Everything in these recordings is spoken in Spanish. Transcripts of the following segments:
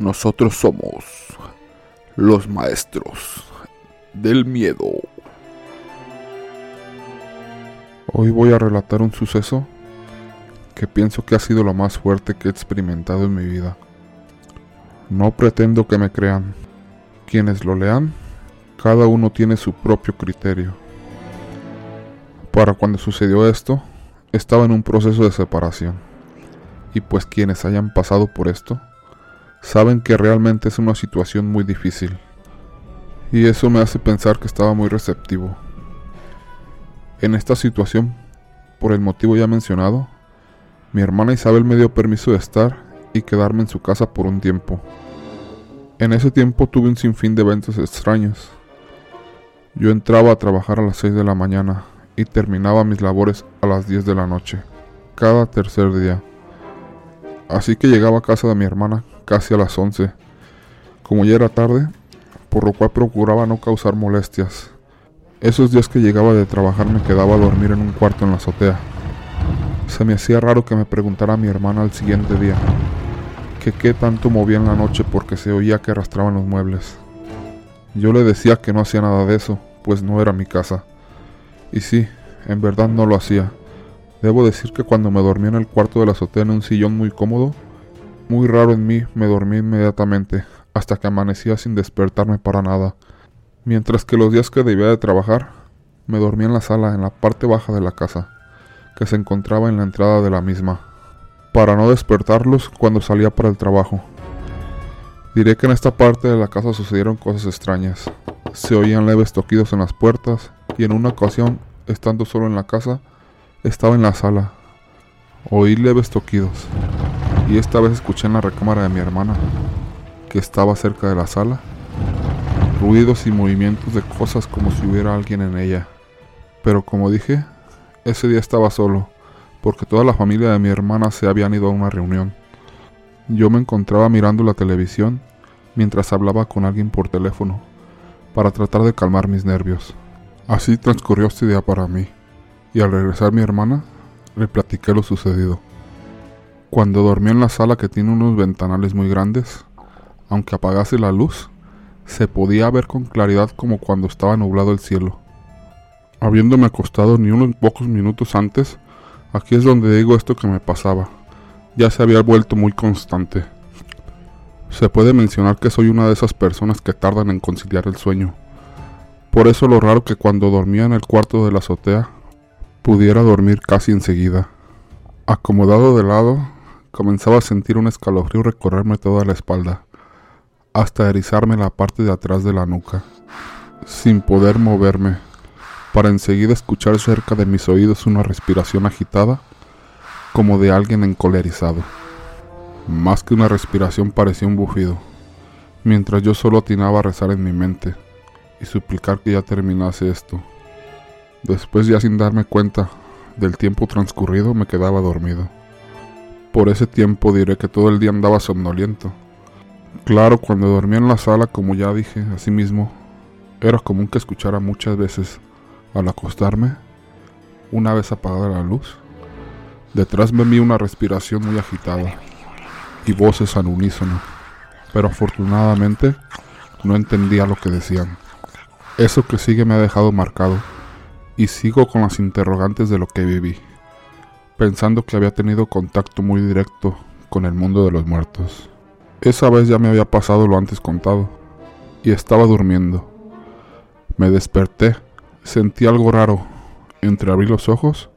Nosotros somos los maestros del miedo. Hoy voy a relatar un suceso que pienso que ha sido lo más fuerte que he experimentado en mi vida. No pretendo que me crean. Quienes lo lean, cada uno tiene su propio criterio. Para cuando sucedió esto, estaba en un proceso de separación. Y pues quienes hayan pasado por esto, saben que realmente es una situación muy difícil. Y eso me hace pensar que estaba muy receptivo. En esta situación, por el motivo ya mencionado, mi hermana Isabel me dio permiso de estar y quedarme en su casa por un tiempo. En ese tiempo tuve un sinfín de eventos extraños. Yo entraba a trabajar a las 6 de la mañana y terminaba mis labores a las 10 de la noche, cada tercer día. Así que llegaba a casa de mi hermana casi a las 11. Como ya era tarde, por lo cual procuraba no causar molestias. Esos días que llegaba de trabajar me quedaba a dormir en un cuarto en la azotea. Se me hacía raro que me preguntara mi hermana al siguiente día que qué tanto movía en la noche porque se oía que arrastraban los muebles. Yo le decía que no hacía nada de eso, pues no era mi casa. Y sí, en verdad no lo hacía. Debo decir que cuando me dormía en el cuarto de la azotea en un sillón muy cómodo, muy raro en mí, me dormí inmediatamente, hasta que amanecía sin despertarme para nada. Mientras que los días que debía de trabajar, me dormía en la sala, en la parte baja de la casa, que se encontraba en la entrada de la misma, para no despertarlos cuando salía para el trabajo. Diré que en esta parte de la casa sucedieron cosas extrañas. Se oían leves toquidos en las puertas y en una ocasión, estando solo en la casa, estaba en la sala. Oí leves toquidos y esta vez escuché en la recámara de mi hermana, que estaba cerca de la sala, ruidos y movimientos de cosas como si hubiera alguien en ella. Pero como dije, ese día estaba solo, porque toda la familia de mi hermana se habían ido a una reunión. Yo me encontraba mirando la televisión mientras hablaba con alguien por teléfono, para tratar de calmar mis nervios. Así transcurrió este día para mí, y al regresar mi hermana, le platiqué lo sucedido. Cuando dormí en la sala que tiene unos ventanales muy grandes, aunque apagase la luz, se podía ver con claridad como cuando estaba nublado el cielo. Habiéndome acostado ni unos pocos minutos antes, aquí es donde digo esto que me pasaba. Ya se había vuelto muy constante. Se puede mencionar que soy una de esas personas que tardan en conciliar el sueño. Por eso lo raro que cuando dormía en el cuarto de la azotea, pudiera dormir casi enseguida. Acomodado de lado, Comenzaba a sentir un escalofrío recorrerme toda la espalda, hasta erizarme la parte de atrás de la nuca, sin poder moverme, para enseguida escuchar cerca de mis oídos una respiración agitada, como de alguien encolerizado. Más que una respiración parecía un bufido, mientras yo solo atinaba a rezar en mi mente y suplicar que ya terminase esto. Después ya sin darme cuenta del tiempo transcurrido me quedaba dormido. Por ese tiempo diré que todo el día andaba somnoliento. Claro, cuando dormía en la sala, como ya dije, mismo, era común que escuchara muchas veces, al acostarme, una vez apagada la luz, detrás me vi una respiración muy agitada y voces al unísono, pero afortunadamente no entendía lo que decían. Eso que sigue me ha dejado marcado y sigo con las interrogantes de lo que viví pensando que había tenido contacto muy directo con el mundo de los muertos. Esa vez ya me había pasado lo antes contado, y estaba durmiendo. Me desperté, sentí algo raro, entreabrí los ojos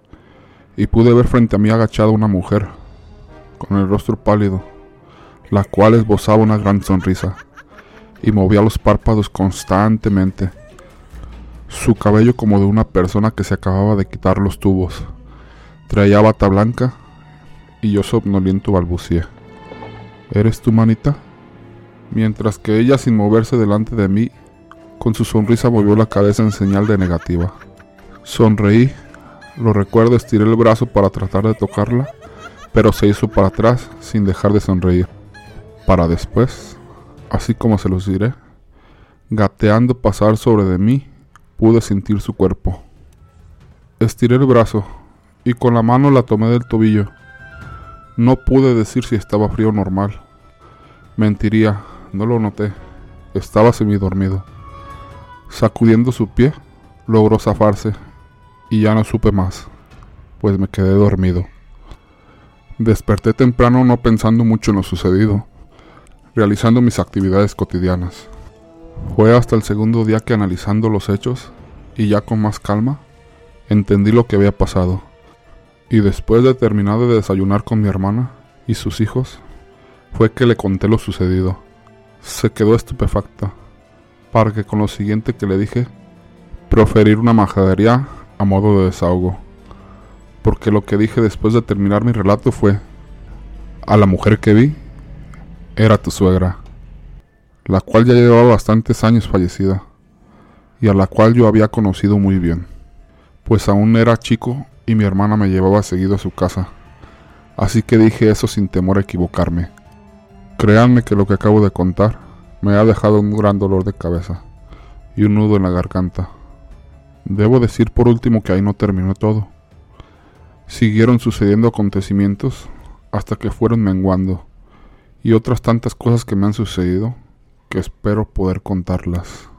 y pude ver frente a mí agachada una mujer, con el rostro pálido, la cual esbozaba una gran sonrisa y movía los párpados constantemente, su cabello como de una persona que se acababa de quitar los tubos. Traía bata blanca y yo somnoliento balbuceé. ¿Eres tu manita? Mientras que ella sin moverse delante de mí, con su sonrisa movió la cabeza en señal de negativa. Sonreí, lo recuerdo, estiré el brazo para tratar de tocarla, pero se hizo para atrás sin dejar de sonreír. Para después, así como se los diré, gateando pasar sobre de mí, pude sentir su cuerpo. Estiré el brazo, y con la mano la tomé del tobillo. No pude decir si estaba frío o normal. Mentiría, no lo noté. Estaba semidormido. Sacudiendo su pie, logró zafarse y ya no supe más, pues me quedé dormido. Desperté temprano no pensando mucho en lo sucedido, realizando mis actividades cotidianas. Fue hasta el segundo día que analizando los hechos, y ya con más calma, entendí lo que había pasado. Y después de terminar de desayunar con mi hermana y sus hijos, fue que le conté lo sucedido. Se quedó estupefacta, para que con lo siguiente que le dije, proferir una majadería a modo de desahogo. Porque lo que dije después de terminar mi relato fue, a la mujer que vi, era tu suegra, la cual ya llevaba bastantes años fallecida, y a la cual yo había conocido muy bien, pues aún era chico y mi hermana me llevaba seguido a su casa, así que dije eso sin temor a equivocarme. Créanme que lo que acabo de contar me ha dejado un gran dolor de cabeza y un nudo en la garganta. Debo decir por último que ahí no terminó todo. Siguieron sucediendo acontecimientos hasta que fueron menguando y otras tantas cosas que me han sucedido que espero poder contarlas.